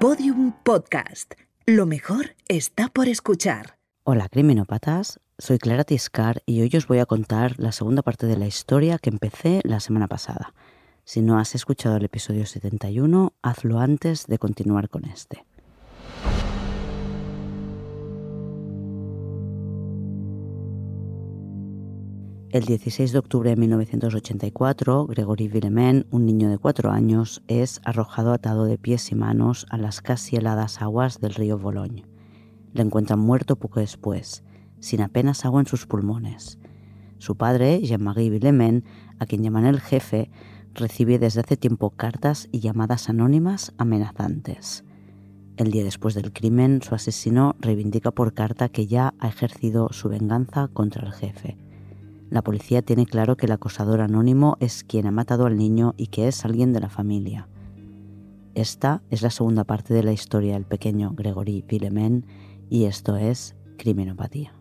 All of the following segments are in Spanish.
Podium Podcast. Lo mejor está por escuchar. Hola, criminópatas. Soy Clara Tiscar y hoy os voy a contar la segunda parte de la historia que empecé la semana pasada. Si no has escuchado el episodio 71, hazlo antes de continuar con este. El 16 de octubre de 1984, Gregory Villemain, un niño de cuatro años, es arrojado atado de pies y manos a las casi heladas aguas del río Bologne. Le encuentran muerto poco después, sin apenas agua en sus pulmones. Su padre, Jean-Marie Villemain, a quien llaman el jefe, recibe desde hace tiempo cartas y llamadas anónimas amenazantes. El día después del crimen, su asesino reivindica por carta que ya ha ejercido su venganza contra el jefe la policía tiene claro que el acosador anónimo es quien ha matado al niño y que es alguien de la familia. Esta es la segunda parte de la historia del pequeño Gregory Villemin y esto es Criminopatía.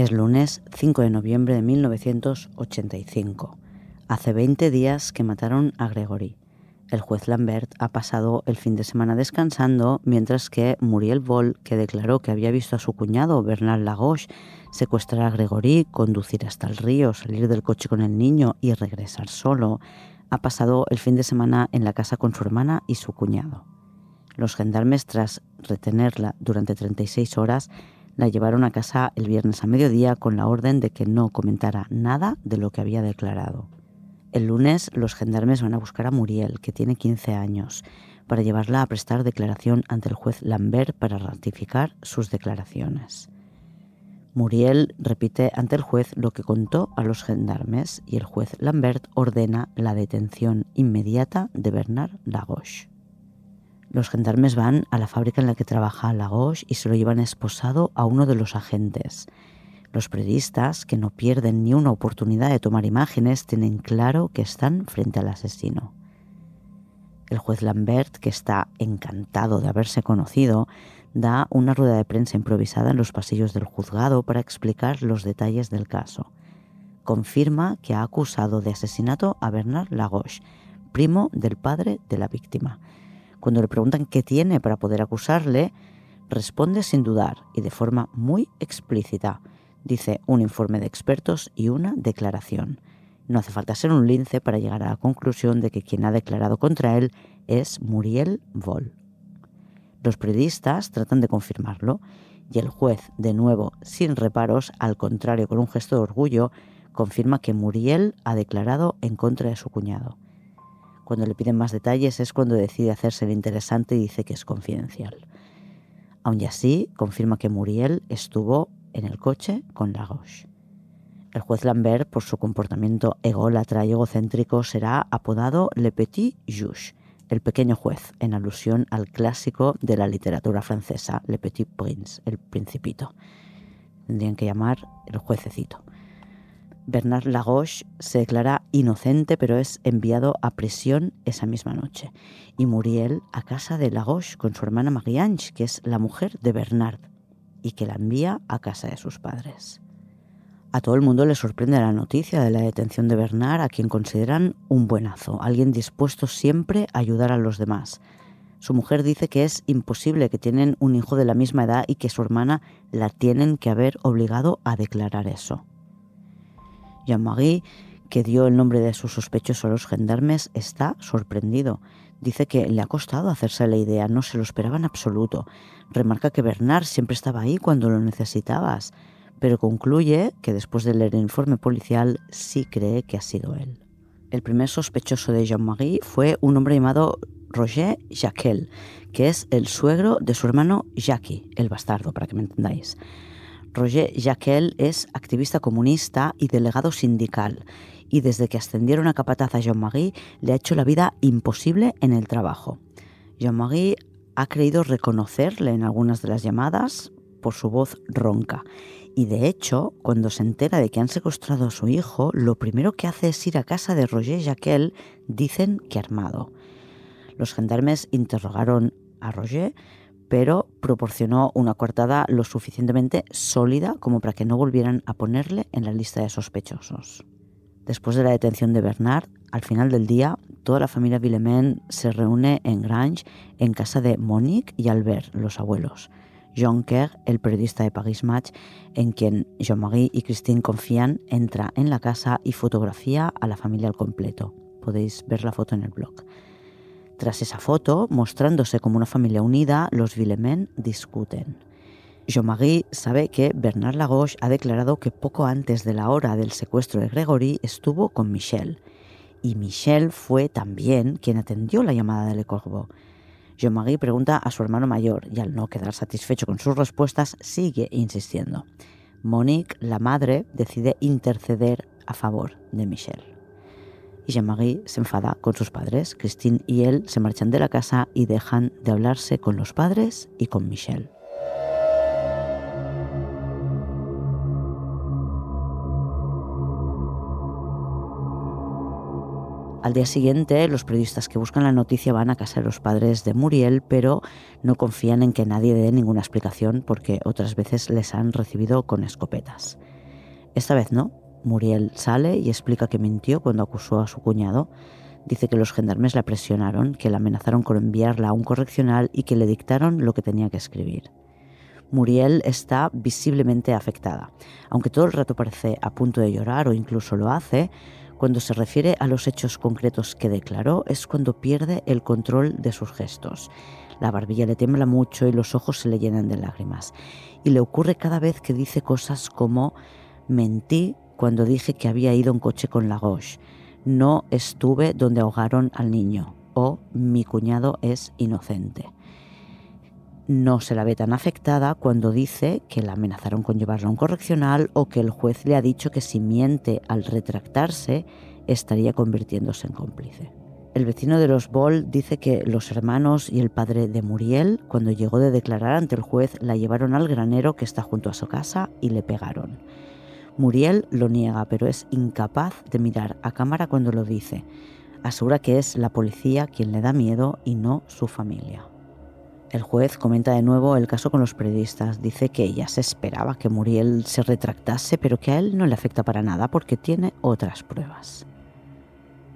Es lunes 5 de noviembre de 1985. Hace 20 días que mataron a Gregory. El juez Lambert ha pasado el fin de semana descansando, mientras que Muriel Boll, que declaró que había visto a su cuñado Bernard Lagos secuestrar a Gregory, conducir hasta el río, salir del coche con el niño y regresar solo, ha pasado el fin de semana en la casa con su hermana y su cuñado. Los gendarmes, tras retenerla durante 36 horas, la llevaron a casa el viernes a mediodía con la orden de que no comentara nada de lo que había declarado. El lunes los gendarmes van a buscar a Muriel, que tiene 15 años, para llevarla a prestar declaración ante el juez Lambert para ratificar sus declaraciones. Muriel repite ante el juez lo que contó a los gendarmes y el juez Lambert ordena la detención inmediata de Bernard Lagos. Los gendarmes van a la fábrica en la que trabaja Lagos y se lo llevan esposado a uno de los agentes. Los periodistas, que no pierden ni una oportunidad de tomar imágenes, tienen claro que están frente al asesino. El juez Lambert, que está encantado de haberse conocido, da una rueda de prensa improvisada en los pasillos del juzgado para explicar los detalles del caso. Confirma que ha acusado de asesinato a Bernard Lagos, primo del padre de la víctima, cuando le preguntan qué tiene para poder acusarle, responde sin dudar y de forma muy explícita. Dice un informe de expertos y una declaración. No hace falta ser un lince para llegar a la conclusión de que quien ha declarado contra él es Muriel Voll. Los periodistas tratan de confirmarlo y el juez, de nuevo sin reparos, al contrario con un gesto de orgullo, confirma que Muriel ha declarado en contra de su cuñado. Cuando le piden más detalles es cuando decide hacerse el interesante y dice que es confidencial. Aun así, confirma que Muriel estuvo en el coche con Lagos. El juez Lambert, por su comportamiento ególatra y egocéntrico, será apodado Le Petit Juge, el pequeño juez, en alusión al clásico de la literatura francesa, Le Petit Prince, el principito. Tendrían que llamar el juececito. Bernard Lagos se declara inocente, pero es enviado a prisión esa misma noche. Y Muriel a casa de Lagos con su hermana Marie-Ange, que es la mujer de Bernard, y que la envía a casa de sus padres. A todo el mundo le sorprende la noticia de la detención de Bernard, a quien consideran un buenazo, alguien dispuesto siempre a ayudar a los demás. Su mujer dice que es imposible que tienen un hijo de la misma edad y que su hermana la tienen que haber obligado a declarar eso. Jean-Marie, que dio el nombre de sus sospechosos a los gendarmes, está sorprendido. Dice que le ha costado hacerse la idea, no se lo esperaba en absoluto. Remarca que Bernard siempre estaba ahí cuando lo necesitabas, pero concluye que después de leer el informe policial sí cree que ha sido él. El primer sospechoso de Jean-Marie fue un hombre llamado Roger Jacquel, que es el suegro de su hermano Jackie, el bastardo, para que me entendáis. Roger Jaquel es activista comunista y delegado sindical, y desde que ascendieron a capataz a Jean-Marie le ha hecho la vida imposible en el trabajo. Jean-Marie ha creído reconocerle en algunas de las llamadas por su voz ronca. Y de hecho, cuando se entera de que han secuestrado a su hijo, lo primero que hace es ir a casa de Roger Jaquel, dicen que armado. Los gendarmes interrogaron a Roger, pero proporcionó una coartada lo suficientemente sólida como para que no volvieran a ponerle en la lista de sospechosos. Después de la detención de Bernard, al final del día, toda la familia Villemain se reúne en Grange, en casa de Monique y Albert, los abuelos. Jean Kerr, el periodista de Paris Match, en quien Jean-Marie y Christine confían, entra en la casa y fotografía a la familia al completo. Podéis ver la foto en el blog. Tras esa foto, mostrándose como una familia unida, los Villemain discuten. Jean-Marie sabe que Bernard Lagos ha declarado que poco antes de la hora del secuestro de Gregory estuvo con Michel. Y Michel fue también quien atendió la llamada de Le Corbeau. Jean-Marie pregunta a su hermano mayor y al no quedar satisfecho con sus respuestas sigue insistiendo. Monique, la madre, decide interceder a favor de Michel y Jean-Marie se enfada con sus padres. Christine y él se marchan de la casa y dejan de hablarse con los padres y con Michelle. Al día siguiente, los periodistas que buscan la noticia van a casa de los padres de Muriel, pero no confían en que nadie dé ninguna explicación porque otras veces les han recibido con escopetas. Esta vez no, Muriel sale y explica que mintió cuando acusó a su cuñado. Dice que los gendarmes la presionaron, que la amenazaron con enviarla a un correccional y que le dictaron lo que tenía que escribir. Muriel está visiblemente afectada. Aunque todo el rato parece a punto de llorar o incluso lo hace, cuando se refiere a los hechos concretos que declaró es cuando pierde el control de sus gestos. La barbilla le tembla mucho y los ojos se le llenan de lágrimas. Y le ocurre cada vez que dice cosas como mentí cuando dije que había ido en coche con Lagos. No estuve donde ahogaron al niño. O mi cuñado es inocente. No se la ve tan afectada cuando dice que la amenazaron con llevarla a un correccional o que el juez le ha dicho que si miente al retractarse estaría convirtiéndose en cómplice. El vecino de los Boll dice que los hermanos y el padre de Muriel, cuando llegó de declarar ante el juez, la llevaron al granero que está junto a su casa y le pegaron. Muriel lo niega, pero es incapaz de mirar a cámara cuando lo dice. Asegura que es la policía quien le da miedo y no su familia. El juez comenta de nuevo el caso con los periodistas. Dice que ella se esperaba que Muriel se retractase, pero que a él no le afecta para nada porque tiene otras pruebas.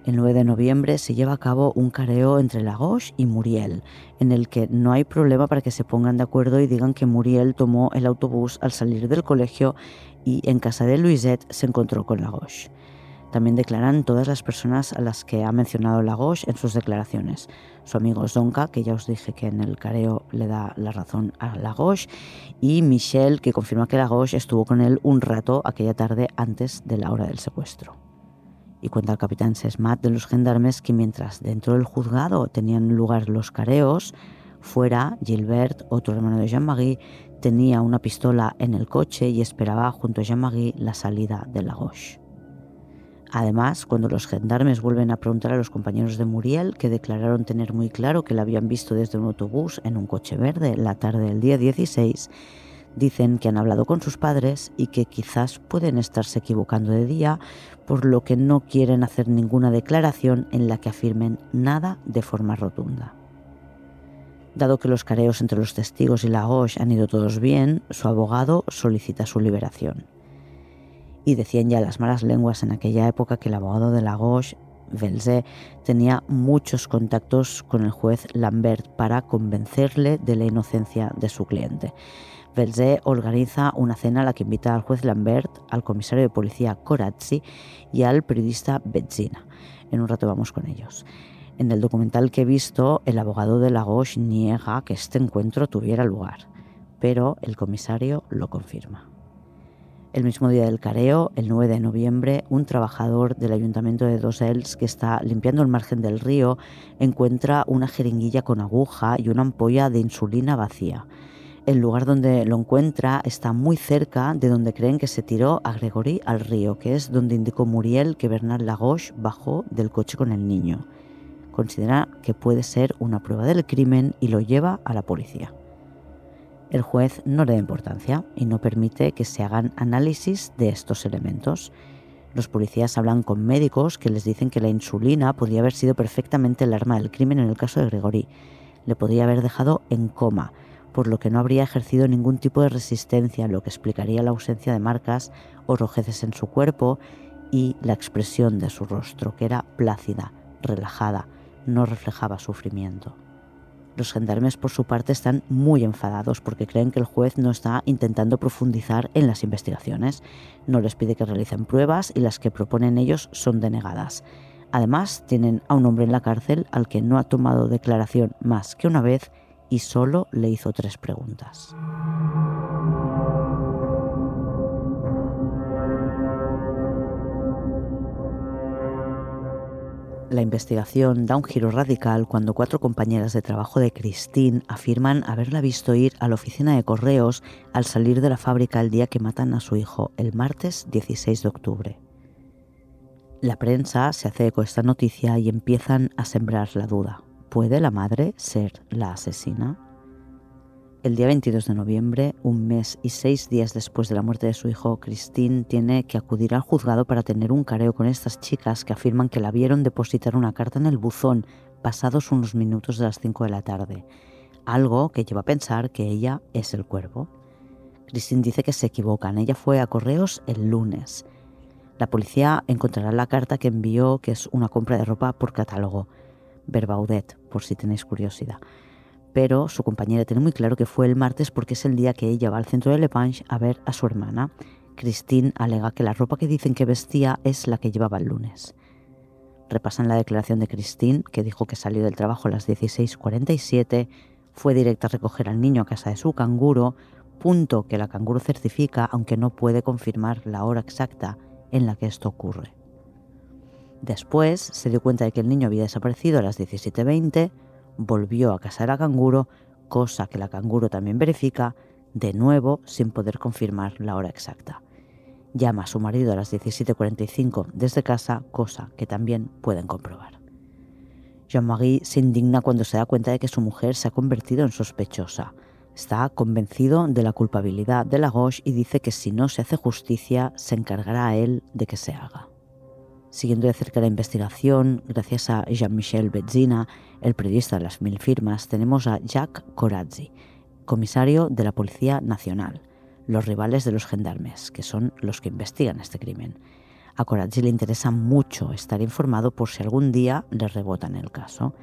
El 9 de noviembre se lleva a cabo un careo entre Lagos y Muriel, en el que no hay problema para que se pongan de acuerdo y digan que Muriel tomó el autobús al salir del colegio y en casa de Louisette se encontró con Lagos. También declaran todas las personas a las que ha mencionado Lagos en sus declaraciones. Su amigo Zonka, que ya os dije que en el careo le da la razón a Lagos, y Michel, que confirma que Lagos estuvo con él un rato aquella tarde antes de la hora del secuestro. Y cuenta el capitán Sesmat de los gendarmes que mientras dentro del juzgado tenían lugar los careos, fuera Gilbert, otro hermano de Jean-Marie, tenía una pistola en el coche y esperaba junto a Jean-Marie la salida de Lagos. Además, cuando los gendarmes vuelven a preguntar a los compañeros de Muriel, que declararon tener muy claro que la habían visto desde un autobús en un coche verde la tarde del día 16, dicen que han hablado con sus padres y que quizás pueden estarse equivocando de día, por lo que no quieren hacer ninguna declaración en la que afirmen nada de forma rotunda. Dado que los careos entre los testigos y la han ido todos bien, su abogado solicita su liberación. Y decían ya las malas lenguas en aquella época que el abogado de la Gauche, tenía muchos contactos con el juez Lambert para convencerle de la inocencia de su cliente. Velze organiza una cena a la que invita al juez Lambert, al comisario de policía Corazzi y al periodista Bezzina. En un rato vamos con ellos. En el documental que he visto, el abogado de Lagos niega que este encuentro tuviera lugar, pero el comisario lo confirma. El mismo día del careo, el 9 de noviembre, un trabajador del ayuntamiento de Dosels que está limpiando el margen del río encuentra una jeringuilla con aguja y una ampolla de insulina vacía. El lugar donde lo encuentra está muy cerca de donde creen que se tiró a Gregory al río, que es donde indicó Muriel que Bernard Lagos bajó del coche con el niño. Considera que puede ser una prueba del crimen y lo lleva a la policía. El juez no le da importancia y no permite que se hagan análisis de estos elementos. Los policías hablan con médicos que les dicen que la insulina podría haber sido perfectamente el arma del crimen en el caso de Gregory. Le podría haber dejado en coma, por lo que no habría ejercido ningún tipo de resistencia, lo que explicaría la ausencia de marcas o rojeces en su cuerpo y la expresión de su rostro, que era plácida, relajada, no reflejaba sufrimiento. Los gendarmes, por su parte, están muy enfadados porque creen que el juez no está intentando profundizar en las investigaciones. No les pide que realicen pruebas y las que proponen ellos son denegadas. Además, tienen a un hombre en la cárcel al que no ha tomado declaración más que una vez y solo le hizo tres preguntas. La investigación da un giro radical cuando cuatro compañeras de trabajo de Christine afirman haberla visto ir a la oficina de correos al salir de la fábrica el día que matan a su hijo, el martes 16 de octubre. La prensa se hace eco esta noticia y empiezan a sembrar la duda. ¿Puede la madre ser la asesina? El día 22 de noviembre, un mes y seis días después de la muerte de su hijo, Christine tiene que acudir al juzgado para tener un careo con estas chicas que afirman que la vieron depositar una carta en el buzón pasados unos minutos de las 5 de la tarde, algo que lleva a pensar que ella es el cuervo. Christine dice que se equivocan, ella fue a correos el lunes. La policía encontrará la carta que envió, que es una compra de ropa por catálogo. Verbaudet, por si tenéis curiosidad. Pero su compañera tiene muy claro que fue el martes porque es el día que ella va al centro de Le Panche a ver a su hermana. Christine alega que la ropa que dicen que vestía es la que llevaba el lunes. Repasan la declaración de Christine, que dijo que salió del trabajo a las 16.47, fue directa a recoger al niño a casa de su canguro, punto que la canguro certifica, aunque no puede confirmar la hora exacta en la que esto ocurre. Después se dio cuenta de que el niño había desaparecido a las 17.20, volvió a casar a Canguro, cosa que la Canguro también verifica, de nuevo sin poder confirmar la hora exacta. Llama a su marido a las 17.45 desde casa, cosa que también pueden comprobar. Jean-Marie se indigna cuando se da cuenta de que su mujer se ha convertido en sospechosa. Está convencido de la culpabilidad de Lagos y dice que si no se hace justicia, se encargará a él de que se haga siguiendo de cerca la investigación, gracias a Jean-Michel Bezzina, el periodista de las mil firmas, tenemos a Jacques Corazzi, comisario de la Policía Nacional, los rivales de los gendarmes, que son los que investigan este crimen. A Corazzi le interesa mucho estar informado por si algún día le rebotan el caso.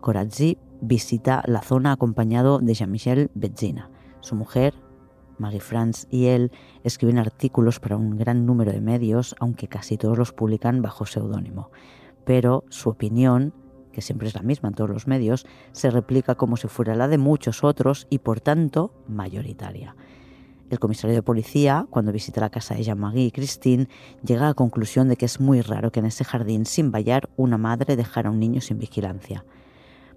Corazzi visita la zona acompañado de Jean-Michel Bezzina. Su mujer, Maggie Franz y él escriben artículos para un gran número de medios, aunque casi todos los publican bajo seudónimo. Pero su opinión, que siempre es la misma en todos los medios, se replica como si fuera la de muchos otros y por tanto mayoritaria. El comisario de policía, cuando visita la casa de Jean-Marie y Christine, llega a la conclusión de que es muy raro que en ese jardín sin vallar una madre dejara a un niño sin vigilancia.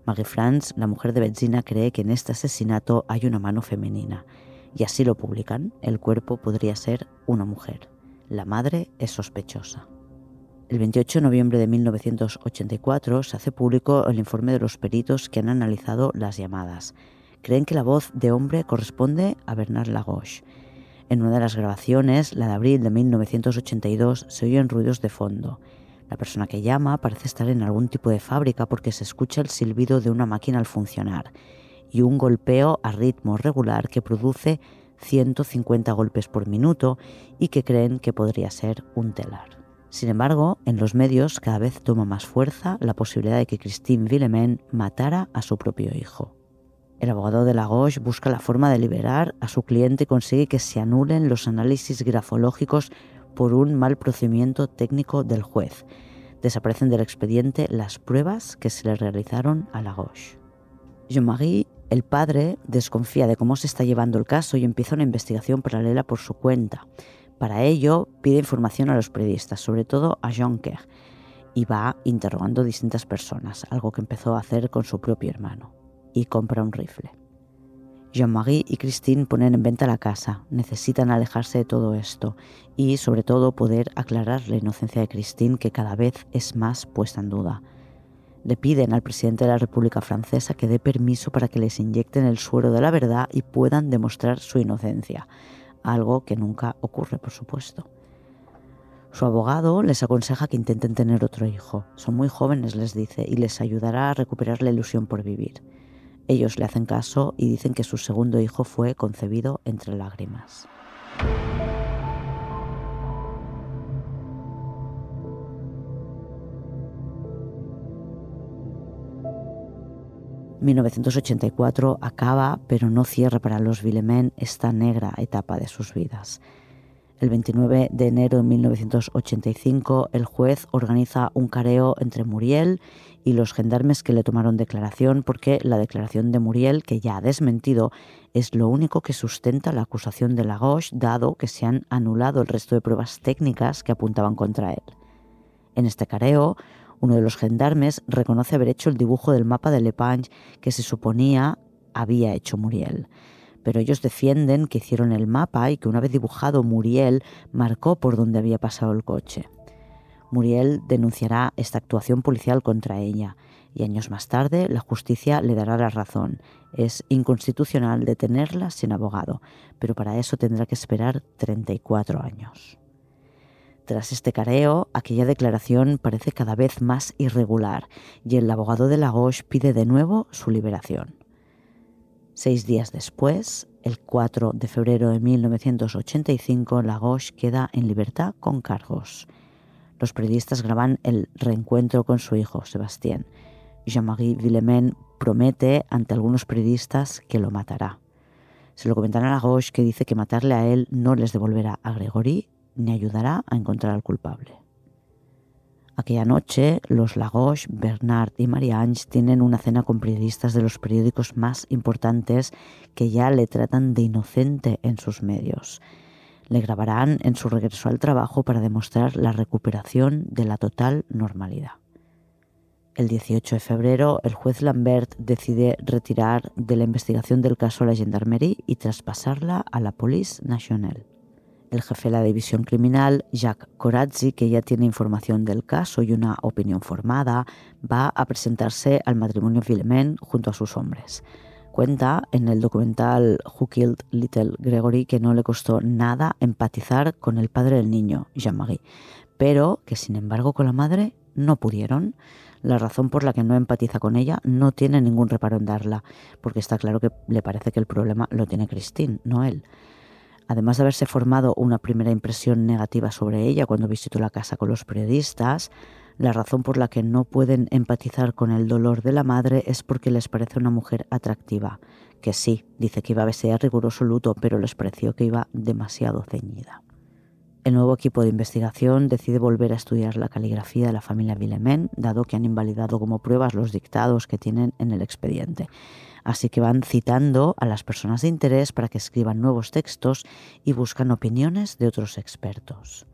Maggie Franz, la mujer de Benzina, cree que en este asesinato hay una mano femenina y así lo publican, el cuerpo podría ser una mujer. La madre es sospechosa. El 28 de noviembre de 1984 se hace público el informe de los peritos que han analizado las llamadas. Creen que la voz de hombre corresponde a Bernard Lagos. En una de las grabaciones, la de abril de 1982, se oyen ruidos de fondo. La persona que llama parece estar en algún tipo de fábrica porque se escucha el silbido de una máquina al funcionar y un golpeo a ritmo regular que produce 150 golpes por minuto y que creen que podría ser un telar. Sin embargo, en los medios cada vez toma más fuerza la posibilidad de que Christine Villemin matara a su propio hijo. El abogado de Lagos busca la forma de liberar a su cliente y consigue que se anulen los análisis grafológicos por un mal procedimiento técnico del juez. Desaparecen del expediente las pruebas que se le realizaron a Lagos. Jean-Marie el padre desconfía de cómo se está llevando el caso y empieza una investigación paralela por su cuenta. Para ello, pide información a los periodistas, sobre todo a Jonker, y va interrogando distintas personas, algo que empezó a hacer con su propio hermano, y compra un rifle. Jean-Marie y Christine ponen en venta la casa, necesitan alejarse de todo esto y sobre todo poder aclarar la inocencia de Christine que cada vez es más puesta en duda. Le piden al presidente de la República Francesa que dé permiso para que les inyecten el suero de la verdad y puedan demostrar su inocencia, algo que nunca ocurre, por supuesto. Su abogado les aconseja que intenten tener otro hijo. Son muy jóvenes, les dice, y les ayudará a recuperar la ilusión por vivir. Ellos le hacen caso y dicen que su segundo hijo fue concebido entre lágrimas. ...1984 acaba, pero no cierra para los Villemin esta negra etapa de sus vidas. El 29 de enero de 1985, el juez organiza un careo entre Muriel y los gendarmes que le tomaron declaración porque la declaración de Muriel, que ya ha desmentido, es lo único que sustenta la acusación de Lagos, dado que se han anulado el resto de pruebas técnicas que apuntaban contra él. En este careo, uno de los gendarmes reconoce haber hecho el dibujo del mapa de Lepage que se suponía había hecho Muriel pero ellos defienden que hicieron el mapa y que una vez dibujado Muriel marcó por donde había pasado el coche. Muriel denunciará esta actuación policial contra ella y años más tarde la justicia le dará la razón. Es inconstitucional detenerla sin abogado, pero para eso tendrá que esperar 34 años. Tras este careo, aquella declaración parece cada vez más irregular y el abogado de Lagos pide de nuevo su liberación. Seis días después, el 4 de febrero de 1985, Lagos queda en libertad con cargos. Los periodistas graban el reencuentro con su hijo, Sebastián. Jean-Marie Villemin promete ante algunos periodistas que lo matará. Se lo comentan a Lagos que dice que matarle a él no les devolverá a Gregory ni ayudará a encontrar al culpable. Aquella noche, los Lagos, Bernard y Marie-Ange tienen una cena con periodistas de los periódicos más importantes que ya le tratan de inocente en sus medios. Le grabarán en su regreso al trabajo para demostrar la recuperación de la total normalidad. El 18 de febrero, el juez Lambert decide retirar de la investigación del caso a la Gendarmerie y traspasarla a la Police Nationale. El jefe de la división criminal, Jacques Corazzi, que ya tiene información del caso y una opinión formada, va a presentarse al matrimonio Villemin junto a sus hombres. Cuenta en el documental Who Killed Little Gregory que no le costó nada empatizar con el padre del niño, Jean-Marie, pero que sin embargo con la madre no pudieron. La razón por la que no empatiza con ella no tiene ningún reparo en darla, porque está claro que le parece que el problema lo tiene Christine, no él. Además de haberse formado una primera impresión negativa sobre ella cuando visitó la casa con los periodistas, la razón por la que no pueden empatizar con el dolor de la madre es porque les parece una mujer atractiva, que sí, dice que iba a vestir riguroso luto, pero les pareció que iba demasiado ceñida. El nuevo equipo de investigación decide volver a estudiar la caligrafía de la familia Villemin, dado que han invalidado como pruebas los dictados que tienen en el expediente. Así que van citando a las personas de interés para que escriban nuevos textos y buscan opiniones de otros expertos.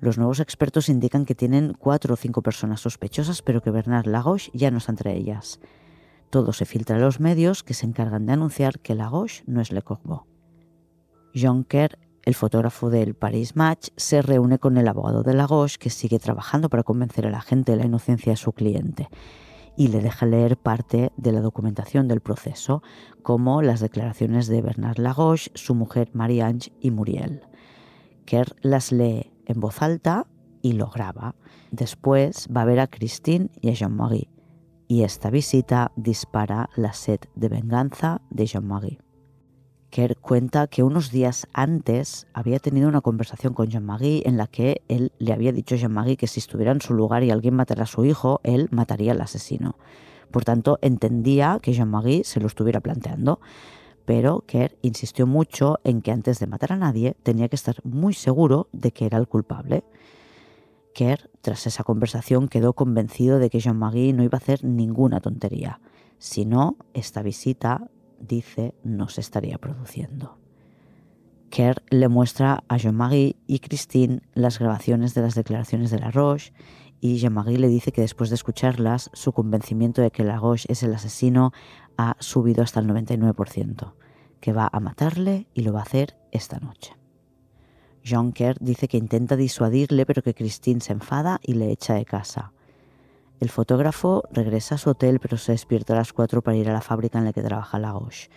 Los nuevos expertos indican que tienen cuatro o cinco personas sospechosas, pero que Bernard Lagos ya no está entre ellas. Todo se filtra a los medios que se encargan de anunciar que Lagos no es Le Corbeau. Jonker, el fotógrafo del Paris Match, se reúne con el abogado de Lagos, que sigue trabajando para convencer a la gente de la inocencia de su cliente y le deja leer parte de la documentación del proceso, como las declaraciones de Bernard Lagos, su mujer Marie-Ange y Muriel. Kerr las lee en voz alta y lo graba. Después va a ver a Christine y a Jean-Marie, y esta visita dispara la sed de venganza de Jean-Marie. Kerr cuenta que unos días antes había tenido una conversación con Jean-Marie en la que él le había dicho a Jean-Marie que si estuviera en su lugar y alguien matara a su hijo, él mataría al asesino. Por tanto, entendía que Jean-Marie se lo estuviera planteando, pero Kerr insistió mucho en que antes de matar a nadie tenía que estar muy seguro de que era el culpable. Kerr, tras esa conversación, quedó convencido de que Jean-Marie no iba a hacer ninguna tontería. Si no, esta visita dice no se estaría produciendo. Kerr le muestra a Jean-Marie y Christine las grabaciones de las declaraciones de la Roche y Jean-Marie le dice que después de escucharlas, su convencimiento de que Lagos es el asesino ha subido hasta el 99%, que va a matarle y lo va a hacer esta noche. Jean Kerr dice que intenta disuadirle, pero que Christine se enfada y le echa de casa. El fotógrafo regresa a su hotel, pero se despierta a las 4 para ir a la fábrica en la que trabaja Lagos.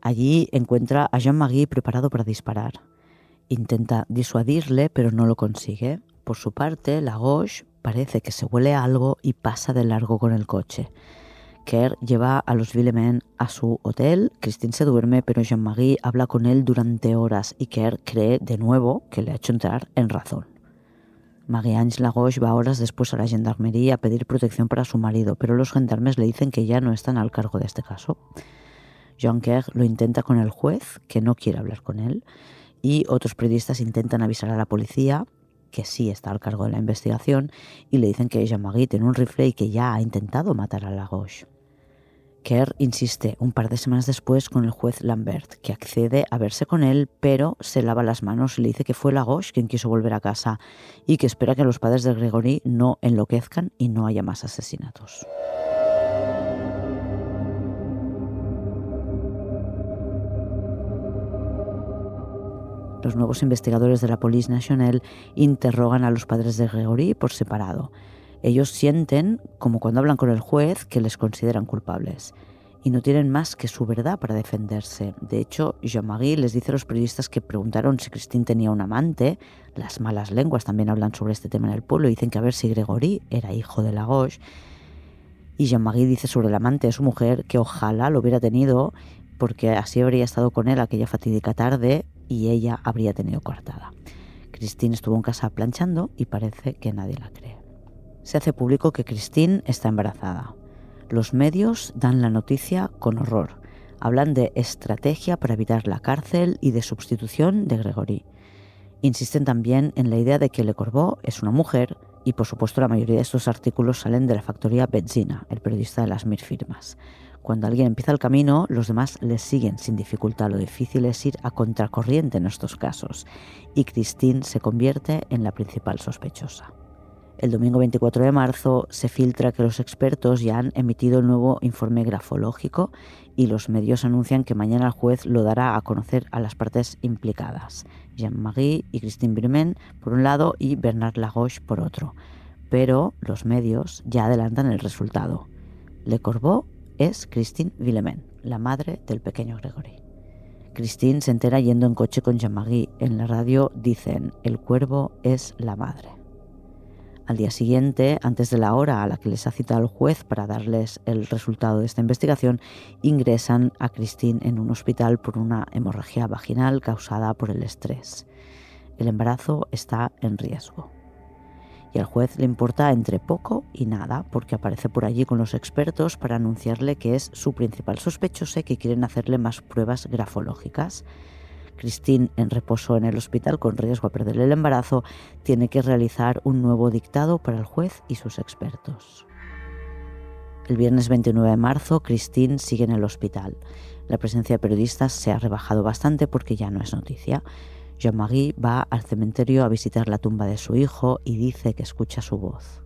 Allí encuentra a Jean-Marie preparado para disparar. Intenta disuadirle, pero no lo consigue. Por su parte, Lagos parece que se huele algo y pasa de largo con el coche. Kerr lleva a los Villemen a su hotel, Christine se duerme, pero Jean-Marie habla con él durante horas y Kerr cree de nuevo que le ha hecho entrar en razón. Marie-Ange Lagos va horas después a la gendarmería a pedir protección para su marido, pero los gendarmes le dicen que ya no están al cargo de este caso. Jean Kerr lo intenta con el juez, que no quiere hablar con él, y otros periodistas intentan avisar a la policía, que sí está al cargo de la investigación, y le dicen que Jean-Marie tiene un rifle y que ya ha intentado matar a Lagos. Kerr insiste un par de semanas después con el juez Lambert, que accede a verse con él, pero se lava las manos y le dice que fue Lagos quien quiso volver a casa y que espera que los padres de Gregory no enloquezcan y no haya más asesinatos. Los nuevos investigadores de la Police National interrogan a los padres de Gregory por separado ellos sienten, como cuando hablan con el juez, que les consideran culpables y no tienen más que su verdad para defenderse. De hecho, Jean-Marie les dice a los periodistas que preguntaron si Christine tenía un amante. Las malas lenguas también hablan sobre este tema en el pueblo. Dicen que a ver si Gregory era hijo de Lagos. Y Jean-Marie dice sobre el amante de su mujer que ojalá lo hubiera tenido porque así habría estado con él aquella fatídica tarde y ella habría tenido coartada. Christine estuvo en casa planchando y parece que nadie la cree se hace público que Christine está embarazada. Los medios dan la noticia con horror. Hablan de estrategia para evitar la cárcel y de sustitución de Gregory. Insisten también en la idea de que Le Corbeau es una mujer y por supuesto la mayoría de estos artículos salen de la factoría Benzina, el periodista de las mil firmas. Cuando alguien empieza el camino, los demás le siguen sin dificultad. Lo difícil es ir a contracorriente en estos casos y Christine se convierte en la principal sospechosa. El domingo 24 de marzo se filtra que los expertos ya han emitido el nuevo informe grafológico y los medios anuncian que mañana el juez lo dará a conocer a las partes implicadas, Jean-Marie y Christine Birmen por un lado y Bernard Lagoche por otro. Pero los medios ya adelantan el resultado. Le Corbeau es Christine Villemin, la madre del pequeño Gregory. Christine se entera yendo en coche con Jean-Marie. En la radio dicen, el cuervo es la madre. Al día siguiente, antes de la hora a la que les ha citado el juez para darles el resultado de esta investigación, ingresan a Christine en un hospital por una hemorragia vaginal causada por el estrés. El embarazo está en riesgo. Y al juez le importa entre poco y nada, porque aparece por allí con los expertos para anunciarle que es su principal sospechoso y que quieren hacerle más pruebas grafológicas. Christine, en reposo en el hospital con riesgo a perder el embarazo, tiene que realizar un nuevo dictado para el juez y sus expertos. El viernes 29 de marzo, Christine sigue en el hospital. La presencia de periodistas se ha rebajado bastante porque ya no es noticia. Jean-Marie va al cementerio a visitar la tumba de su hijo y dice que escucha su voz.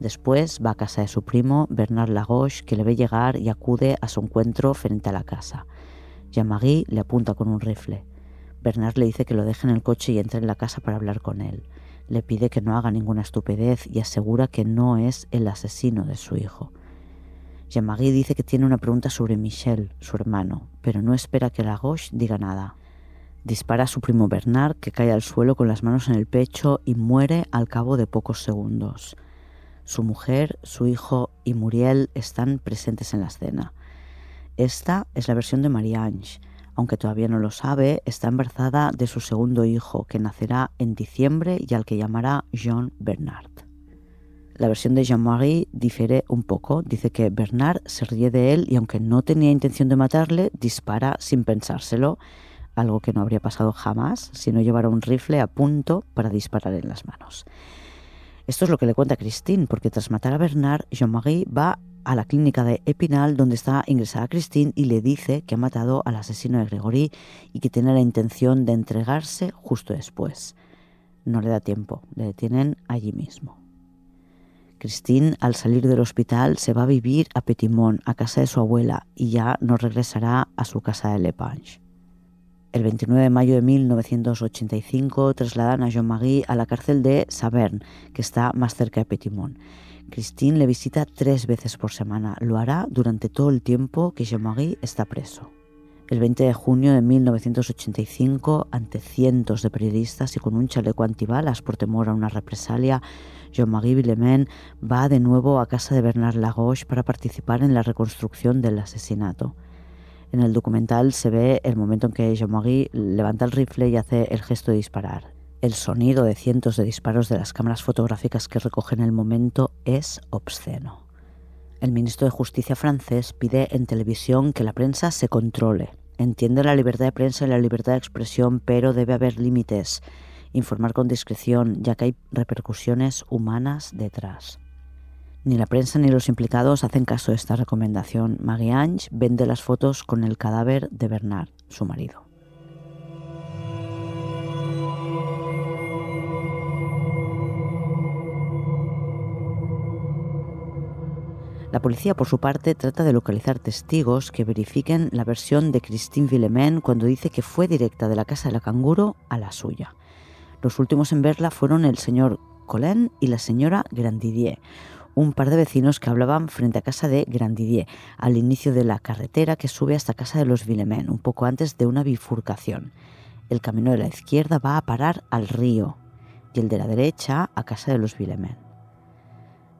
Después va a casa de su primo, Bernard Lagoche, que le ve llegar y acude a su encuentro frente a la casa. Jean-Marie le apunta con un rifle. Bernard le dice que lo deje en el coche y entre en la casa para hablar con él. Le pide que no haga ninguna estupidez y asegura que no es el asesino de su hijo. Jean-Marie dice que tiene una pregunta sobre Michel, su hermano, pero no espera que Lagos diga nada. Dispara a su primo Bernard, que cae al suelo con las manos en el pecho y muere al cabo de pocos segundos. Su mujer, su hijo y Muriel están presentes en la escena. Esta es la versión de Marie-Ange. Aunque todavía no lo sabe, está embarazada de su segundo hijo, que nacerá en diciembre y al que llamará Jean Bernard. La versión de Jean-Marie difiere un poco. Dice que Bernard se ríe de él y aunque no tenía intención de matarle, dispara sin pensárselo, algo que no habría pasado jamás si no llevara un rifle a punto para disparar en las manos. Esto es lo que le cuenta Christine, porque tras matar a Bernard, Jean-Marie va a la clínica de Epinal donde está ingresada Christine y le dice que ha matado al asesino de Gregory y que tiene la intención de entregarse justo después. No le da tiempo, le detienen allí mismo. Christine, al salir del hospital, se va a vivir a Petimont, a casa de su abuela, y ya no regresará a su casa de Lepange. El 29 de mayo de 1985 trasladan a Jean-Marie a la cárcel de Saverne, que está más cerca de Petimont. Christine le visita tres veces por semana. Lo hará durante todo el tiempo que Jean-Marie está preso. El 20 de junio de 1985, ante cientos de periodistas y con un chaleco antibalas por temor a una represalia, Jean-Marie Villemain va de nuevo a casa de Bernard Lagoche para participar en la reconstrucción del asesinato. En el documental se ve el momento en que Jean-Marie levanta el rifle y hace el gesto de disparar. El sonido de cientos de disparos de las cámaras fotográficas que recogen el momento es obsceno. El ministro de Justicia francés pide en televisión que la prensa se controle. Entiende la libertad de prensa y la libertad de expresión, pero debe haber límites. Informar con discreción, ya que hay repercusiones humanas detrás. Ni la prensa ni los implicados hacen caso de esta recomendación. Marie-Ange vende las fotos con el cadáver de Bernard, su marido. La policía, por su parte, trata de localizar testigos que verifiquen la versión de Christine Villemain cuando dice que fue directa de la casa de la canguro a la suya. Los últimos en verla fueron el señor Colin y la señora Grandidier, un par de vecinos que hablaban frente a casa de Grandidier, al inicio de la carretera que sube hasta casa de los Villemain, un poco antes de una bifurcación. El camino de la izquierda va a parar al río y el de la derecha a casa de los Villemain.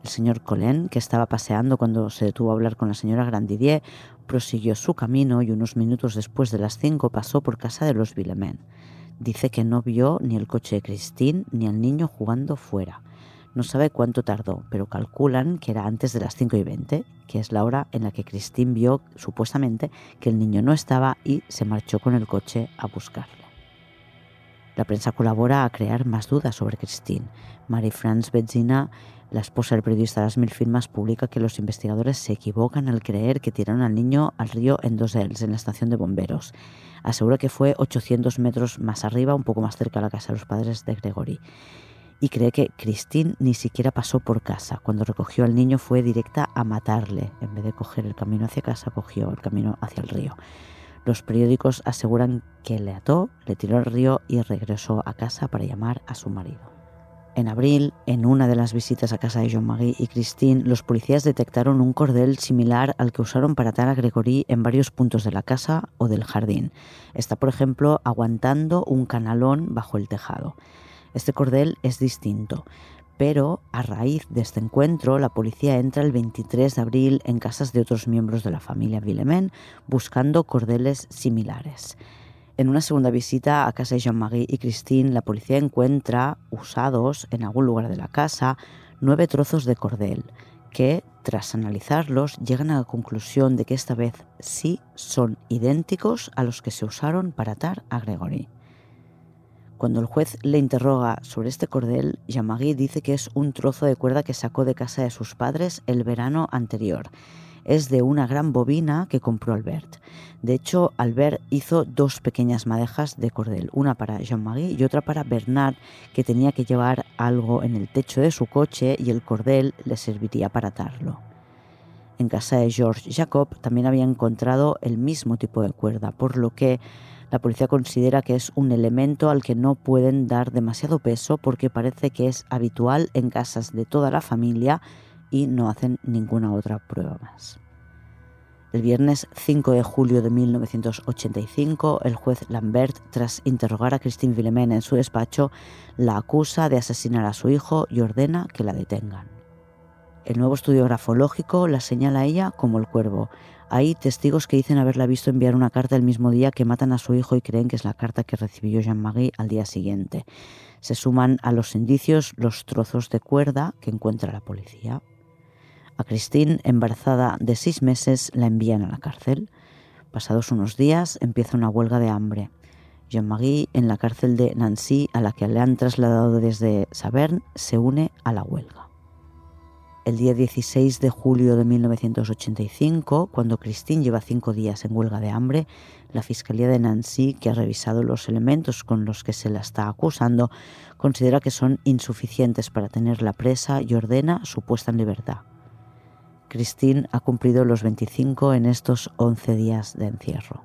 El señor Colin, que estaba paseando cuando se detuvo a hablar con la señora Grandidier, prosiguió su camino y unos minutos después de las cinco pasó por casa de los Villemain. Dice que no vio ni el coche de Christine ni al niño jugando fuera. No sabe cuánto tardó, pero calculan que era antes de las 5 y 20, que es la hora en la que Christine vio supuestamente que el niño no estaba y se marchó con el coche a buscarlo. La prensa colabora a crear más dudas sobre Christine. Marie-France Bezzina la esposa del periodista las mil firmas publica que los investigadores se equivocan al creer que tiraron al niño al río en dos en la estación de bomberos. Asegura que fue 800 metros más arriba, un poco más cerca de la casa de los padres de Gregory. Y cree que Christine ni siquiera pasó por casa. Cuando recogió al niño fue directa a matarle. En vez de coger el camino hacia casa, cogió el camino hacia el río. Los periódicos aseguran que le ató, le tiró al río y regresó a casa para llamar a su marido. En abril, en una de las visitas a casa de Jean-Marie y Christine, los policías detectaron un cordel similar al que usaron para atar a Gregory en varios puntos de la casa o del jardín. Está, por ejemplo, aguantando un canalón bajo el tejado. Este cordel es distinto, pero a raíz de este encuentro, la policía entra el 23 de abril en casas de otros miembros de la familia Villemin buscando cordeles similares. En una segunda visita a casa de Jean-Marie y Christine, la policía encuentra usados en algún lugar de la casa nueve trozos de cordel que, tras analizarlos, llegan a la conclusión de que esta vez sí son idénticos a los que se usaron para atar a Gregory. Cuando el juez le interroga sobre este cordel, Jean-Marie dice que es un trozo de cuerda que sacó de casa de sus padres el verano anterior es de una gran bobina que compró Albert. De hecho, Albert hizo dos pequeñas madejas de cordel, una para Jean-Marie y otra para Bernard, que tenía que llevar algo en el techo de su coche y el cordel le serviría para atarlo. En casa de George Jacob también había encontrado el mismo tipo de cuerda, por lo que la policía considera que es un elemento al que no pueden dar demasiado peso porque parece que es habitual en casas de toda la familia y no hacen ninguna otra prueba más. El viernes 5 de julio de 1985, el juez Lambert, tras interrogar a Christine Villemin en su despacho, la acusa de asesinar a su hijo y ordena que la detengan. El nuevo estudio grafológico la señala a ella como el cuervo. Hay testigos que dicen haberla visto enviar una carta el mismo día que matan a su hijo y creen que es la carta que recibió Jean-Marie al día siguiente. Se suman a los indicios los trozos de cuerda que encuentra la policía. A Christine, embarazada de seis meses, la envían a la cárcel. Pasados unos días empieza una huelga de hambre. Jean-Marie, en la cárcel de Nancy, a la que le han trasladado desde Saverne, se une a la huelga. El día 16 de julio de 1985, cuando Christine lleva cinco días en huelga de hambre, la Fiscalía de Nancy, que ha revisado los elementos con los que se la está acusando, considera que son insuficientes para tenerla presa y ordena su puesta en libertad. Christine ha cumplido los 25 en estos 11 días de encierro.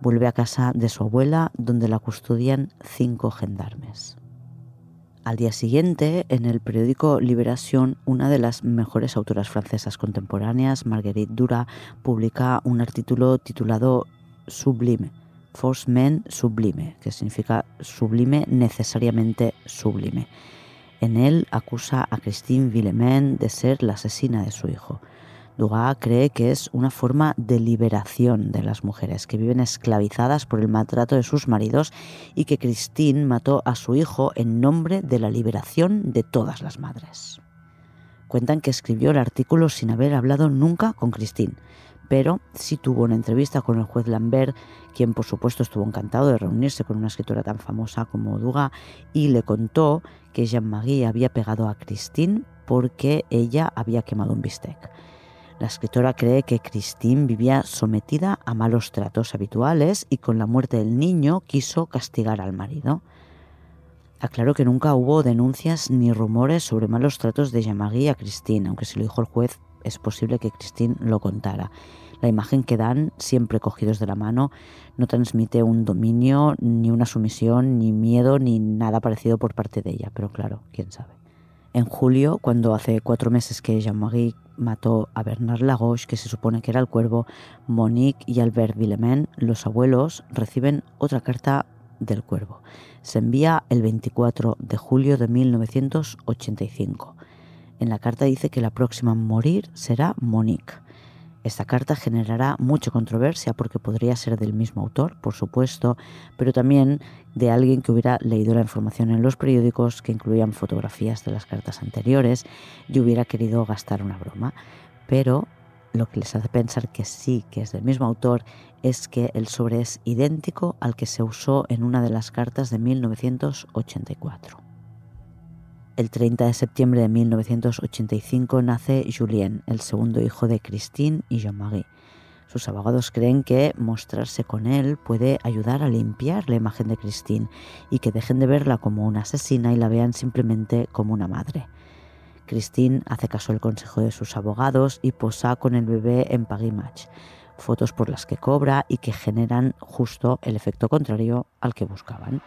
Vuelve a casa de su abuela, donde la custodian cinco gendarmes. Al día siguiente, en el periódico Liberación, una de las mejores autoras francesas contemporáneas, Marguerite Dura, publica un artículo titulado Sublime, Force Men Sublime, que significa sublime, necesariamente sublime. En él acusa a Christine Villemain de ser la asesina de su hijo. Dugas cree que es una forma de liberación de las mujeres que viven esclavizadas por el maltrato de sus maridos y que Christine mató a su hijo en nombre de la liberación de todas las madres. Cuentan que escribió el artículo sin haber hablado nunca con Christine, pero sí tuvo una entrevista con el juez Lambert, quien por supuesto estuvo encantado de reunirse con una escritora tan famosa como Dugas y le contó que Jean-Marie había pegado a Christine porque ella había quemado un bistec. La escritora cree que Christine vivía sometida a malos tratos habituales y con la muerte del niño quiso castigar al marido. Aclaró que nunca hubo denuncias ni rumores sobre malos tratos de Jean-Marie a Christine, aunque si lo dijo el juez es posible que Christine lo contara. La imagen que dan, siempre cogidos de la mano, no transmite un dominio, ni una sumisión, ni miedo, ni nada parecido por parte de ella, pero claro, quién sabe. En julio, cuando hace cuatro meses que Jean-Marie mató a Bernard Lagos, que se supone que era el cuervo, Monique y Albert Villemain, los abuelos, reciben otra carta del cuervo. Se envía el 24 de julio de 1985. En la carta dice que la próxima a morir será Monique. Esta carta generará mucha controversia porque podría ser del mismo autor, por supuesto, pero también de alguien que hubiera leído la información en los periódicos que incluían fotografías de las cartas anteriores y hubiera querido gastar una broma. Pero lo que les hace pensar que sí, que es del mismo autor, es que el sobre es idéntico al que se usó en una de las cartas de 1984. El 30 de septiembre de 1985 nace Julien, el segundo hijo de Christine y Jean-Marie. Sus abogados creen que mostrarse con él puede ayudar a limpiar la imagen de Christine y que dejen de verla como una asesina y la vean simplemente como una madre. Christine hace caso al consejo de sus abogados y posa con el bebé en Match, fotos por las que cobra y que generan justo el efecto contrario al que buscaban.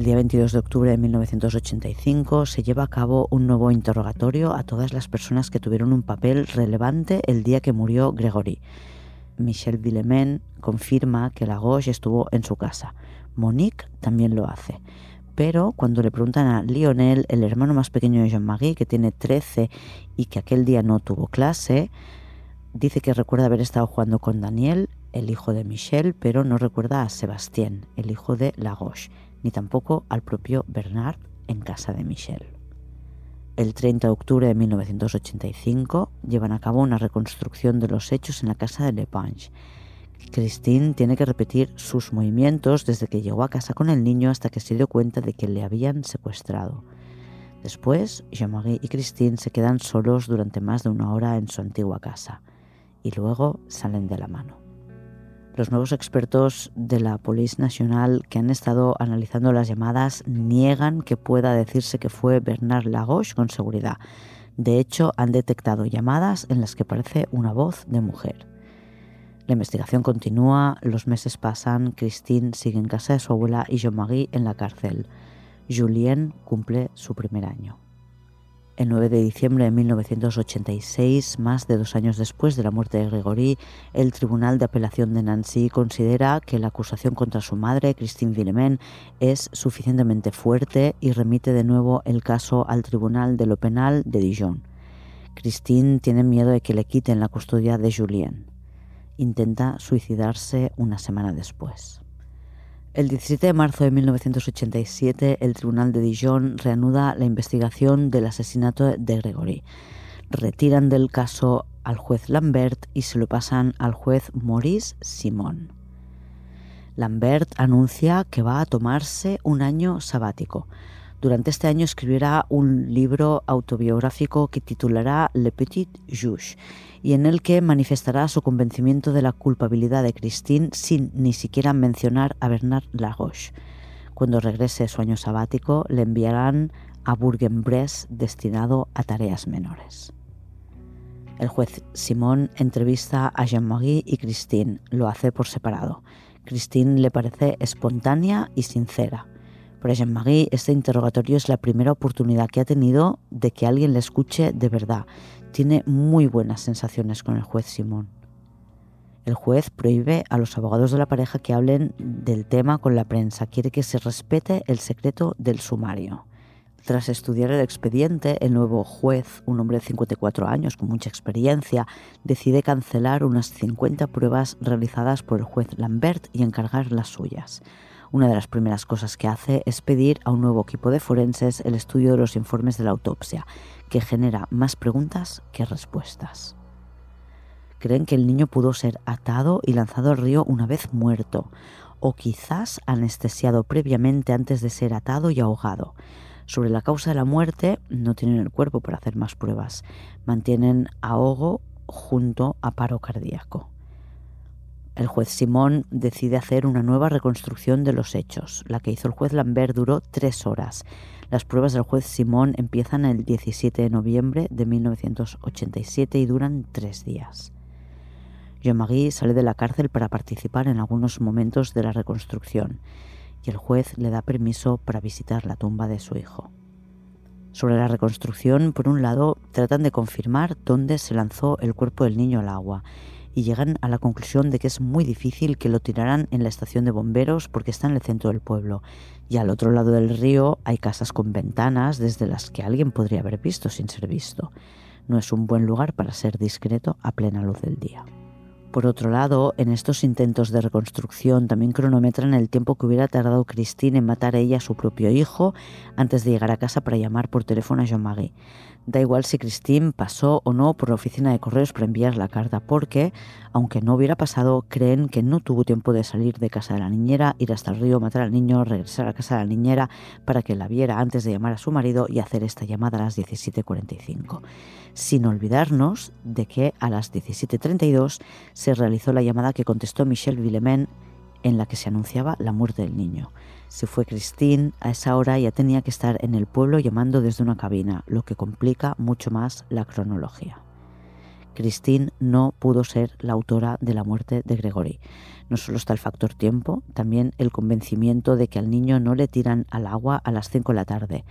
El día 22 de octubre de 1985 se lleva a cabo un nuevo interrogatorio a todas las personas que tuvieron un papel relevante el día que murió Gregory. Michel Villemain confirma que Lagos estuvo en su casa. Monique también lo hace. Pero cuando le preguntan a Lionel, el hermano más pequeño de Jean-Marie, que tiene 13 y que aquel día no tuvo clase, dice que recuerda haber estado jugando con Daniel, el hijo de Michel, pero no recuerda a Sébastien, el hijo de Lagos ni tampoco al propio Bernard en casa de Michel. El 30 de octubre de 1985 llevan a cabo una reconstrucción de los hechos en la casa de Lepange. Christine tiene que repetir sus movimientos desde que llegó a casa con el niño hasta que se dio cuenta de que le habían secuestrado. Después, Jean-Marie y Christine se quedan solos durante más de una hora en su antigua casa y luego salen de la mano. Los nuevos expertos de la Police Nacional que han estado analizando las llamadas niegan que pueda decirse que fue Bernard Lagos con seguridad. De hecho, han detectado llamadas en las que parece una voz de mujer. La investigación continúa, los meses pasan, Christine sigue en casa de su abuela y Jean-Marie en la cárcel. Julien cumple su primer año. El 9 de diciembre de 1986, más de dos años después de la muerte de Gregory, el Tribunal de Apelación de Nancy considera que la acusación contra su madre, Christine Villemain, es suficientemente fuerte y remite de nuevo el caso al Tribunal de lo Penal de Dijon. Christine tiene miedo de que le quiten la custodia de Julien. Intenta suicidarse una semana después. El 17 de marzo de 1987, el Tribunal de Dijon reanuda la investigación del asesinato de Gregory. Retiran del caso al juez Lambert y se lo pasan al juez Maurice Simon. Lambert anuncia que va a tomarse un año sabático. Durante este año escribirá un libro autobiográfico que titulará Le Petit Juge y en el que manifestará su convencimiento de la culpabilidad de Christine sin ni siquiera mencionar a Bernard Laroche. Cuando regrese su año sabático, le enviarán a Bourg-en-Bresse destinado a tareas menores. El juez Simón entrevista a Jean-Marie y Christine, lo hace por separado. Christine le parece espontánea y sincera. Para Jean-Marie, este interrogatorio es la primera oportunidad que ha tenido de que alguien le escuche de verdad. Tiene muy buenas sensaciones con el juez Simón. El juez prohíbe a los abogados de la pareja que hablen del tema con la prensa. Quiere que se respete el secreto del sumario. Tras estudiar el expediente, el nuevo juez, un hombre de 54 años con mucha experiencia, decide cancelar unas 50 pruebas realizadas por el juez Lambert y encargar las suyas. Una de las primeras cosas que hace es pedir a un nuevo equipo de forenses el estudio de los informes de la autopsia, que genera más preguntas que respuestas. Creen que el niño pudo ser atado y lanzado al río una vez muerto, o quizás anestesiado previamente antes de ser atado y ahogado. Sobre la causa de la muerte no tienen el cuerpo para hacer más pruebas. Mantienen ahogo junto a paro cardíaco. El juez Simón decide hacer una nueva reconstrucción de los hechos. La que hizo el juez Lambert duró tres horas. Las pruebas del juez Simón empiezan el 17 de noviembre de 1987 y duran tres días. Jean-Marie sale de la cárcel para participar en algunos momentos de la reconstrucción y el juez le da permiso para visitar la tumba de su hijo. Sobre la reconstrucción, por un lado, tratan de confirmar dónde se lanzó el cuerpo del niño al agua y llegan a la conclusión de que es muy difícil que lo tiraran en la estación de bomberos porque está en el centro del pueblo y al otro lado del río hay casas con ventanas desde las que alguien podría haber visto sin ser visto. No es un buen lugar para ser discreto a plena luz del día. Por otro lado, en estos intentos de reconstrucción también cronometran el tiempo que hubiera tardado Christine en matar a ella a su propio hijo antes de llegar a casa para llamar por teléfono a Jean-Marie. Da igual si Christine pasó o no por la oficina de correos para enviar la carta, porque, aunque no hubiera pasado, creen que no tuvo tiempo de salir de casa de la niñera, ir hasta el río, matar al niño, regresar a casa de la niñera para que la viera antes de llamar a su marido y hacer esta llamada a las 17.45. Sin olvidarnos de que a las 17.32 se realizó la llamada que contestó Michel Villemain en la que se anunciaba la muerte del niño. Si fue Christine, a esa hora ya tenía que estar en el pueblo llamando desde una cabina, lo que complica mucho más la cronología. Christine no pudo ser la autora de la muerte de Gregory. No solo está el factor tiempo, también el convencimiento de que al niño no le tiran al agua a las 5 de la tarde.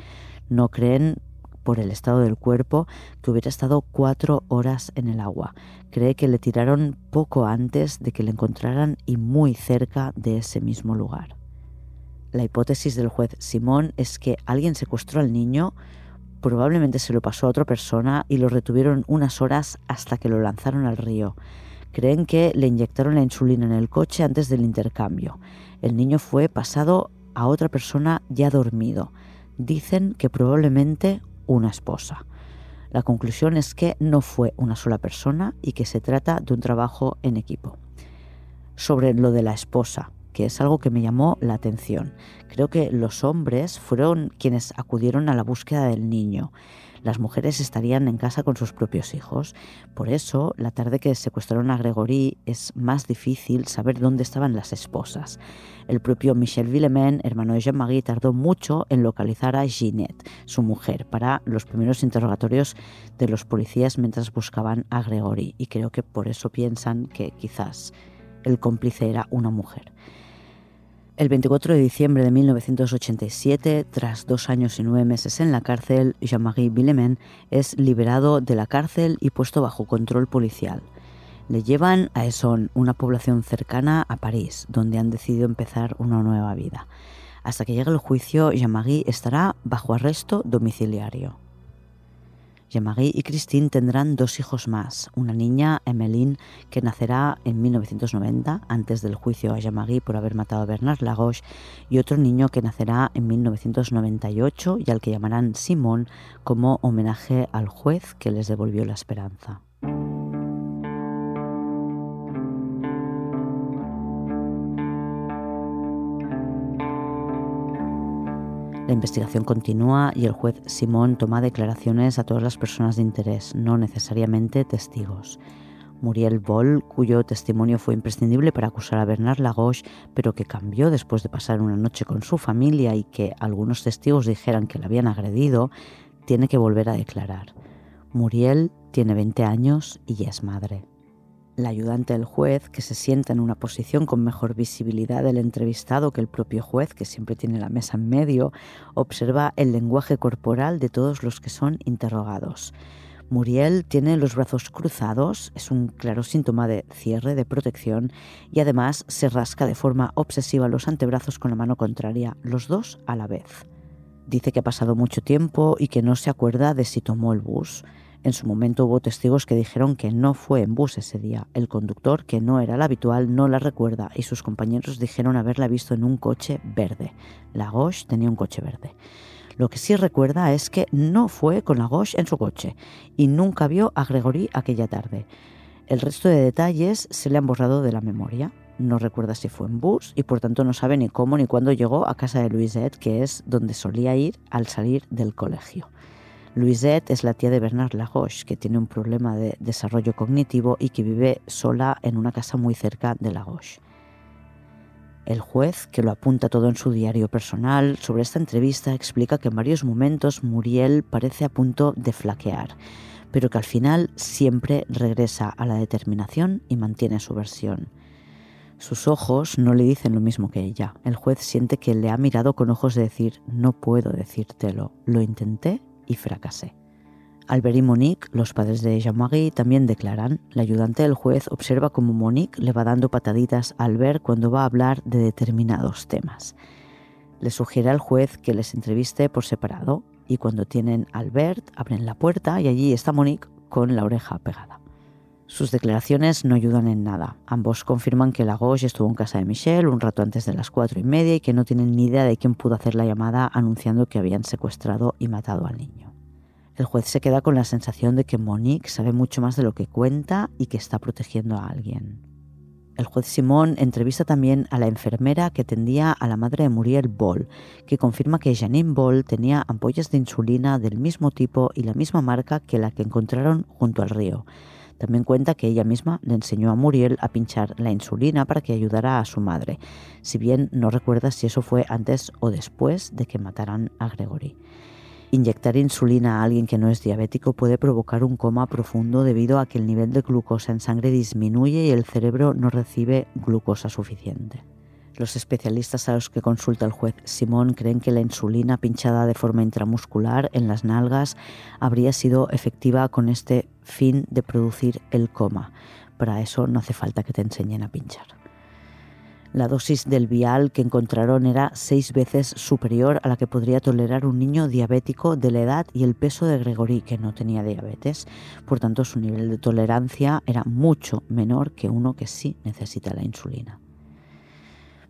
No creen por el estado del cuerpo que hubiera estado cuatro horas en el agua. Cree que le tiraron poco antes de que le encontraran y muy cerca de ese mismo lugar. La hipótesis del juez Simón es que alguien secuestró al niño, probablemente se lo pasó a otra persona y lo retuvieron unas horas hasta que lo lanzaron al río. Creen que le inyectaron la insulina en el coche antes del intercambio. El niño fue pasado a otra persona ya dormido. Dicen que probablemente una esposa. La conclusión es que no fue una sola persona y que se trata de un trabajo en equipo. Sobre lo de la esposa, que es algo que me llamó la atención. Creo que los hombres fueron quienes acudieron a la búsqueda del niño. Las mujeres estarían en casa con sus propios hijos. Por eso, la tarde que secuestraron a Gregory es más difícil saber dónde estaban las esposas. El propio Michel Villemain, hermano de Jean-Marie, tardó mucho en localizar a Ginette, su mujer, para los primeros interrogatorios de los policías mientras buscaban a Gregory. Y creo que por eso piensan que quizás el cómplice era una mujer. El 24 de diciembre de 1987, tras dos años y nueve meses en la cárcel, Jean-Marie Villemain es liberado de la cárcel y puesto bajo control policial. Le llevan a Essonne, una población cercana a París, donde han decidido empezar una nueva vida. Hasta que llegue el juicio, Jean-Marie estará bajo arresto domiciliario. Jean-Marie y Christine tendrán dos hijos más, una niña, Emmeline, que nacerá en 1990, antes del juicio a Jean-Marie por haber matado a Bernard Lagoche, y otro niño que nacerá en 1998 y al que llamarán Simón como homenaje al juez que les devolvió la esperanza. La investigación continúa y el juez Simón toma declaraciones a todas las personas de interés, no necesariamente testigos. Muriel Boll, cuyo testimonio fue imprescindible para acusar a Bernard Lagos, pero que cambió después de pasar una noche con su familia y que algunos testigos dijeran que la habían agredido, tiene que volver a declarar. Muriel tiene 20 años y es madre. La ayudante del juez, que se sienta en una posición con mejor visibilidad del entrevistado que el propio juez, que siempre tiene la mesa en medio, observa el lenguaje corporal de todos los que son interrogados. Muriel tiene los brazos cruzados, es un claro síntoma de cierre, de protección, y además se rasca de forma obsesiva los antebrazos con la mano contraria, los dos a la vez. Dice que ha pasado mucho tiempo y que no se acuerda de si tomó el bus. En su momento hubo testigos que dijeron que no fue en bus ese día. El conductor, que no era el habitual, no la recuerda y sus compañeros dijeron haberla visto en un coche verde. La Gauche tenía un coche verde. Lo que sí recuerda es que no fue con la Gauche en su coche y nunca vio a Gregory aquella tarde. El resto de detalles se le han borrado de la memoria. No recuerda si fue en bus y por tanto no sabe ni cómo ni cuándo llegó a casa de Louisette, que es donde solía ir al salir del colegio. Louisette es la tía de Bernard Lagos, que tiene un problema de desarrollo cognitivo y que vive sola en una casa muy cerca de Lagos. El juez, que lo apunta todo en su diario personal, sobre esta entrevista explica que en varios momentos Muriel parece a punto de flaquear, pero que al final siempre regresa a la determinación y mantiene su versión. Sus ojos no le dicen lo mismo que ella. El juez siente que le ha mirado con ojos de decir, no puedo decírtelo, lo intenté y fracasé. Albert y Monique, los padres de Jean-Marie, también declaran. La ayudante del juez observa cómo Monique le va dando pataditas a Albert cuando va a hablar de determinados temas. Le sugiere al juez que les entreviste por separado y cuando tienen a Albert abren la puerta y allí está Monique con la oreja pegada. Sus declaraciones no ayudan en nada. Ambos confirman que Lagos estuvo en casa de Michelle un rato antes de las cuatro y media y que no tienen ni idea de quién pudo hacer la llamada anunciando que habían secuestrado y matado al niño. El juez se queda con la sensación de que Monique sabe mucho más de lo que cuenta y que está protegiendo a alguien. El juez Simón entrevista también a la enfermera que atendía a la madre de Muriel Boll, que confirma que Janine Boll tenía ampollas de insulina del mismo tipo y la misma marca que la que encontraron junto al río. También cuenta que ella misma le enseñó a Muriel a pinchar la insulina para que ayudara a su madre, si bien no recuerda si eso fue antes o después de que mataran a Gregory. Inyectar insulina a alguien que no es diabético puede provocar un coma profundo debido a que el nivel de glucosa en sangre disminuye y el cerebro no recibe glucosa suficiente. Los especialistas a los que consulta el juez Simón creen que la insulina pinchada de forma intramuscular en las nalgas habría sido efectiva con este fin de producir el coma. Para eso no hace falta que te enseñen a pinchar. La dosis del vial que encontraron era seis veces superior a la que podría tolerar un niño diabético de la edad y el peso de Gregory, que no tenía diabetes. Por tanto, su nivel de tolerancia era mucho menor que uno que sí necesita la insulina.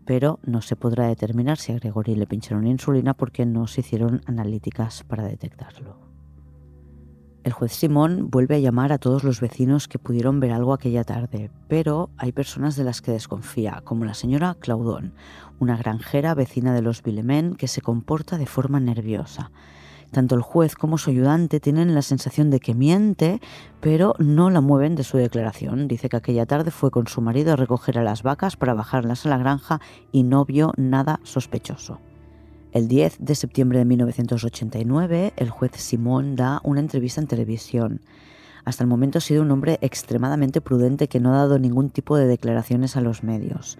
Pero no se podrá determinar si a Gregory le pincharon insulina porque no se hicieron analíticas para detectarlo. El juez Simón vuelve a llamar a todos los vecinos que pudieron ver algo aquella tarde, pero hay personas de las que desconfía, como la señora Claudón, una granjera vecina de los Villemén que se comporta de forma nerviosa. Tanto el juez como su ayudante tienen la sensación de que miente, pero no la mueven de su declaración. Dice que aquella tarde fue con su marido a recoger a las vacas para bajarlas a la granja y no vio nada sospechoso. El 10 de septiembre de 1989, el juez Simón da una entrevista en televisión. Hasta el momento ha sido un hombre extremadamente prudente que no ha dado ningún tipo de declaraciones a los medios.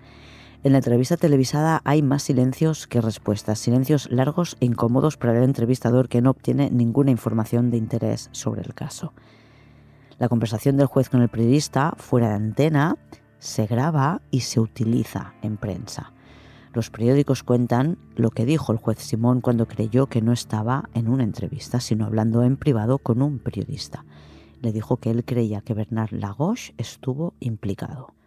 En la entrevista televisada hay más silencios que respuestas, silencios largos e incómodos para el entrevistador que no obtiene ninguna información de interés sobre el caso. La conversación del juez con el periodista, fuera de antena, se graba y se utiliza en prensa. Los periódicos cuentan lo que dijo el juez Simón cuando creyó que no estaba en una entrevista, sino hablando en privado con un periodista. Le dijo que él creía que Bernard Lagos estuvo implicado.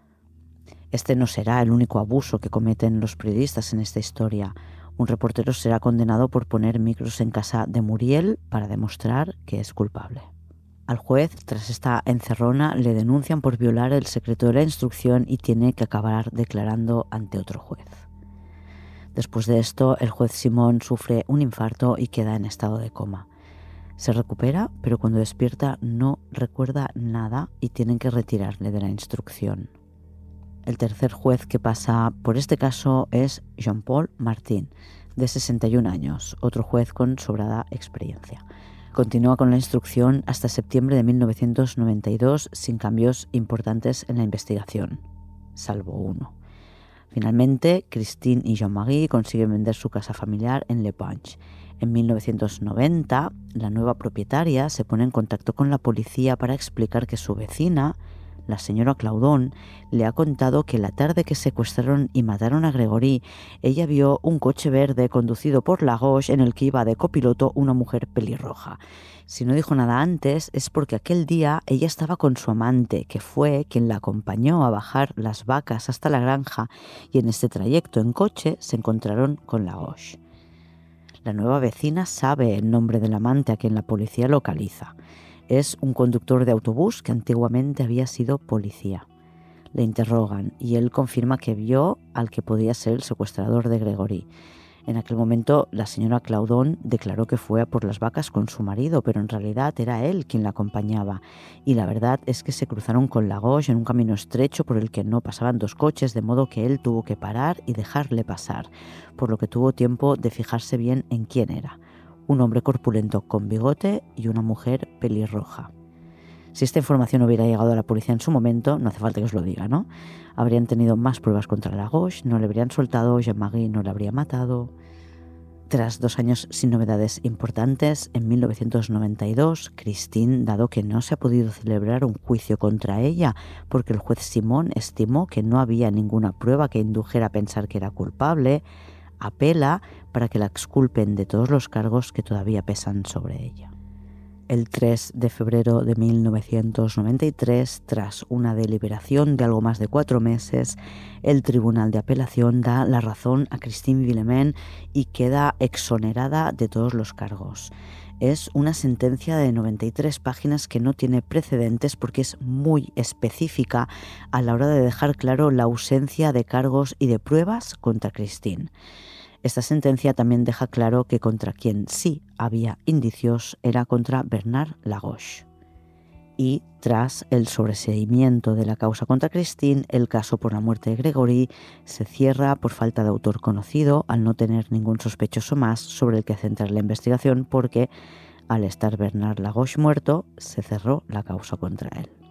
Este no será el único abuso que cometen los periodistas en esta historia. Un reportero será condenado por poner micros en casa de Muriel para demostrar que es culpable. Al juez, tras esta encerrona, le denuncian por violar el secreto de la instrucción y tiene que acabar declarando ante otro juez. Después de esto, el juez Simón sufre un infarto y queda en estado de coma. Se recupera, pero cuando despierta no recuerda nada y tienen que retirarle de la instrucción. El tercer juez que pasa por este caso es Jean-Paul Martin, de 61 años, otro juez con sobrada experiencia. Continúa con la instrucción hasta septiembre de 1992 sin cambios importantes en la investigación, salvo uno. Finalmente, Christine y Jean-Marie consiguen vender su casa familiar en Le Panche. En 1990, la nueva propietaria se pone en contacto con la policía para explicar que su vecina, la señora Claudón le ha contado que la tarde que secuestraron y mataron a Gregory, ella vio un coche verde conducido por Lagos en el que iba de copiloto una mujer pelirroja. Si no dijo nada antes es porque aquel día ella estaba con su amante, que fue quien la acompañó a bajar las vacas hasta la granja y en este trayecto en coche se encontraron con Lagos. La nueva vecina sabe el nombre del amante a quien la policía localiza. Es un conductor de autobús que antiguamente había sido policía. Le interrogan y él confirma que vio al que podía ser el secuestrador de Gregory. En aquel momento la señora Claudón declaró que fue a por las vacas con su marido, pero en realidad era él quien la acompañaba. Y la verdad es que se cruzaron con Lagos en un camino estrecho por el que no pasaban dos coches, de modo que él tuvo que parar y dejarle pasar, por lo que tuvo tiempo de fijarse bien en quién era un hombre corpulento con bigote y una mujer pelirroja. Si esta información hubiera llegado a la policía en su momento, no hace falta que os lo diga, ¿no? Habrían tenido más pruebas contra Lagos, no le habrían soltado, Jean-Marie no le habría matado. Tras dos años sin novedades importantes, en 1992, Christine, dado que no se ha podido celebrar un juicio contra ella porque el juez Simón estimó que no había ninguna prueba que indujera a pensar que era culpable, apela para que la exculpen de todos los cargos que todavía pesan sobre ella. El 3 de febrero de 1993, tras una deliberación de algo más de cuatro meses, el Tribunal de Apelación da la razón a Christine Villemin y queda exonerada de todos los cargos. Es una sentencia de 93 páginas que no tiene precedentes porque es muy específica a la hora de dejar claro la ausencia de cargos y de pruebas contra Christine. Esta sentencia también deja claro que contra quien sí había indicios era contra Bernard Lagos. Y tras el sobreseimiento de la causa contra Christine, el caso por la muerte de Gregory se cierra por falta de autor conocido, al no tener ningún sospechoso más sobre el que centrar la investigación, porque al estar Bernard Lagos muerto, se cerró la causa contra él.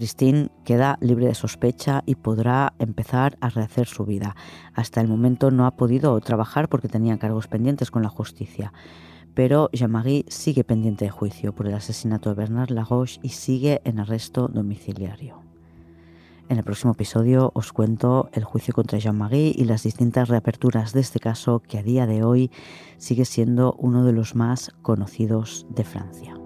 Christine queda libre de sospecha y podrá empezar a rehacer su vida. Hasta el momento no ha podido trabajar porque tenía cargos pendientes con la justicia. Pero Jean-Marie sigue pendiente de juicio por el asesinato de Bernard Lagos y sigue en arresto domiciliario. En el próximo episodio os cuento el juicio contra Jean-Marie y las distintas reaperturas de este caso que a día de hoy sigue siendo uno de los más conocidos de Francia.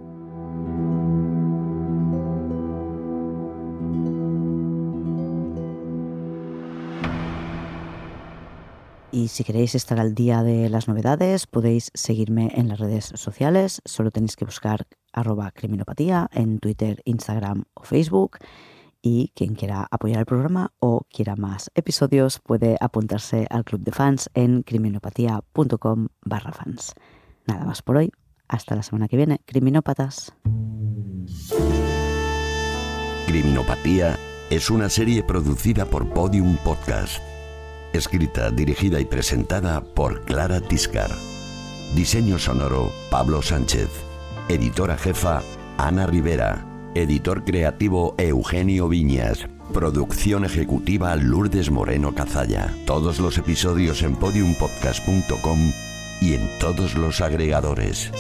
Y si queréis estar al día de las novedades, podéis seguirme en las redes sociales. Solo tenéis que buscar arroba criminopatía en Twitter, Instagram o Facebook. Y quien quiera apoyar el programa o quiera más episodios puede apuntarse al club de fans en criminopatía.com barra fans. Nada más por hoy. Hasta la semana que viene. Criminópatas. Criminopatía es una serie producida por Podium Podcast escrita, dirigida y presentada por Clara Tiscar. Diseño sonoro, Pablo Sánchez. Editora jefa, Ana Rivera. Editor creativo, Eugenio Viñas. Producción ejecutiva, Lourdes Moreno Cazalla. Todos los episodios en podiumpodcast.com y en todos los agregadores.